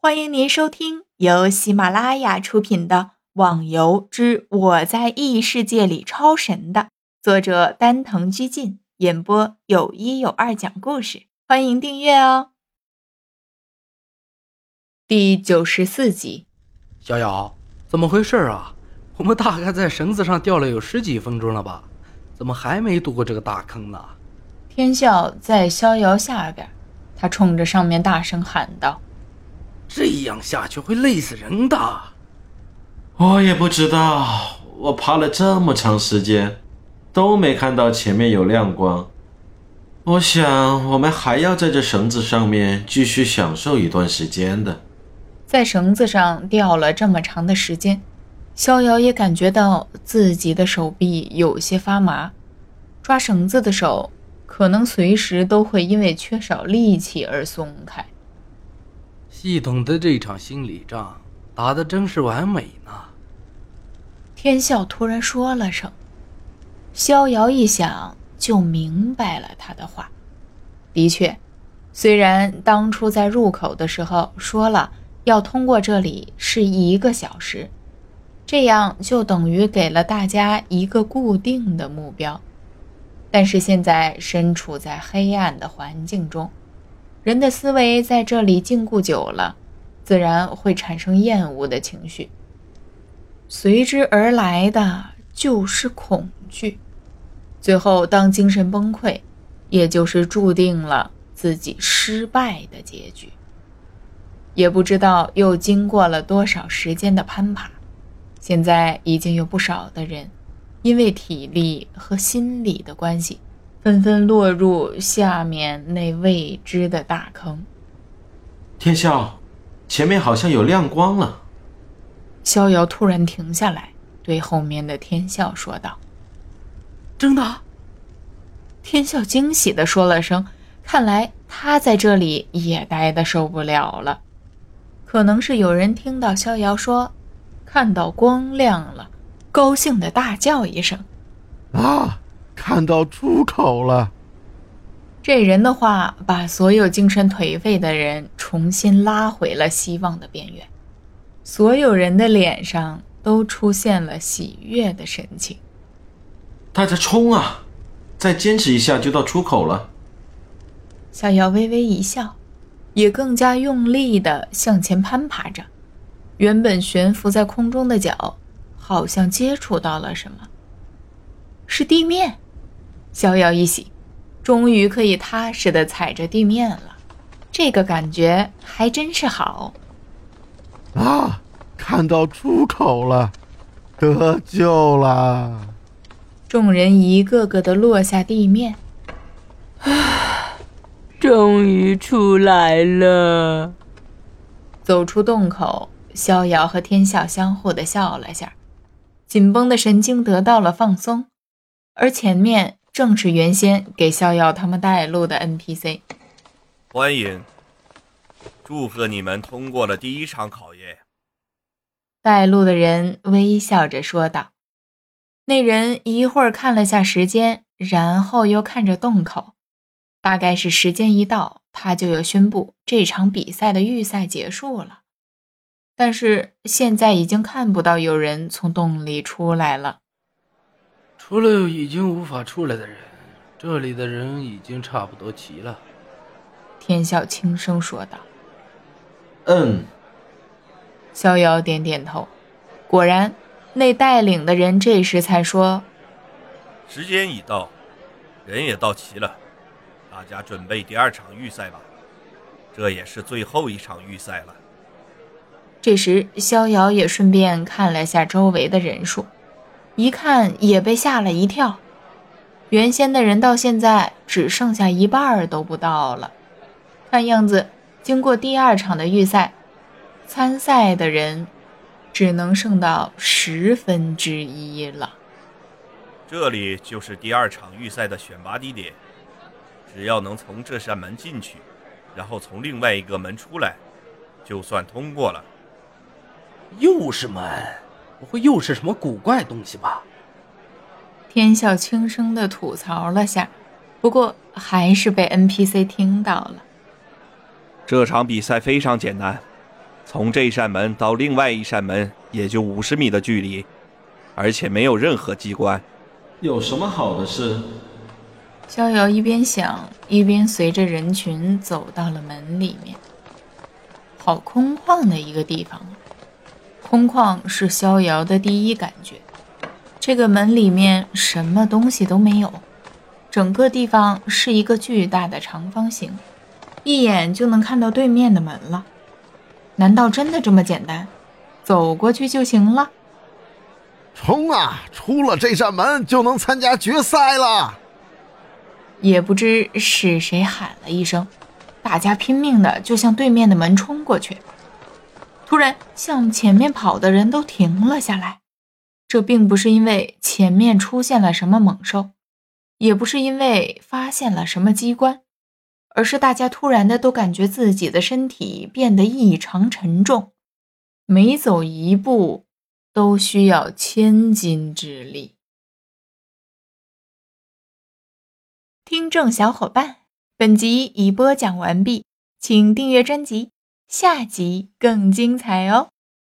欢迎您收听由喜马拉雅出品的《网游之我在异世界里超神》的作者丹藤居进演播，有一有二讲故事，欢迎订阅哦。第九十四集，小瑶，怎么回事啊？我们大概在绳子上吊了有十几分钟了吧？怎么还没渡过这个大坑呢？天笑在逍遥下边，他冲着上面大声喊道。这样下去会累死人的。我也不知道，我爬了这么长时间，都没看到前面有亮光。我想，我们还要在这绳子上面继续享受一段时间的。在绳子上吊了这么长的时间，逍遥也感觉到自己的手臂有些发麻，抓绳子的手可能随时都会因为缺少力气而松开。系统的这场心理仗打得真是完美呢。天笑突然说了声，逍遥一想就明白了他的话。的确，虽然当初在入口的时候说了要通过这里是一个小时，这样就等于给了大家一个固定的目标，但是现在身处在黑暗的环境中。人的思维在这里禁锢久了，自然会产生厌恶的情绪，随之而来的就是恐惧。最后，当精神崩溃，也就是注定了自己失败的结局。也不知道又经过了多少时间的攀爬，现在已经有不少的人，因为体力和心理的关系。纷纷落入下面那未知的大坑。天笑，前面好像有亮光了。逍遥突然停下来，对后面的天笑说道：“真的？”天笑惊喜地说了声：“看来他在这里也待得受不了了。”可能是有人听到逍遥说看到光亮了，高兴的大叫一声：“啊！”看到出口了，这人的话把所有精神颓废的人重新拉回了希望的边缘，所有人的脸上都出现了喜悦的神情。大家冲啊！再坚持一下就到出口了。逍遥微微一笑，也更加用力地向前攀爬着。原本悬浮在空中的脚，好像接触到了什么，是地面。逍遥一喜，终于可以踏实的踩着地面了，这个感觉还真是好。啊，看到出口了，得救了！众人一个个的落下地面，啊，终于出来了。走出洞口，逍遥和天笑相互的笑了下，紧绷的神经得到了放松，而前面。正是原先给逍遥他们带路的 NPC。欢迎，祝贺你们通过了第一场考验。带路的人微笑着说道。那人一会儿看了下时间，然后又看着洞口，大概是时间一到，他就要宣布这场比赛的预赛结束了。但是现在已经看不到有人从洞里出来了。除了已经无法出来的人，这里的人已经差不多齐了。天笑轻声说道：“嗯。”逍遥点点头。果然，那带领的人这时才说：“时间已到，人也到齐了，大家准备第二场预赛吧。这也是最后一场预赛了。”这时，逍遥也顺便看了下周围的人数。一看也被吓了一跳，原先的人到现在只剩下一半都不到了。看样子，经过第二场的预赛，参赛的人只能剩到十分之一了。这里就是第二场预赛的选拔地点，只要能从这扇门进去，然后从另外一个门出来，就算通过了。又是门。不会又是什么古怪东西吧？天笑轻声的吐槽了下，不过还是被 NPC 听到了。这场比赛非常简单，从这扇门到另外一扇门也就五十米的距离，而且没有任何机关。有什么好的事？逍遥一边想，一边随着人群走到了门里面。好空旷的一个地方，空旷是逍遥的第一感觉。这个门里面什么东西都没有，整个地方是一个巨大的长方形，一眼就能看到对面的门了。难道真的这么简单，走过去就行了？冲啊！出了这扇门就能参加决赛了。也不知是谁喊了一声，大家拼命的就向对面的门冲过去。突然，向前面跑的人都停了下来。这并不是因为前面出现了什么猛兽，也不是因为发现了什么机关，而是大家突然的都感觉自己的身体变得异常沉重，每走一步都需要千斤之力。听众小伙伴，本集已播讲完毕，请订阅专辑，下集更精彩哦。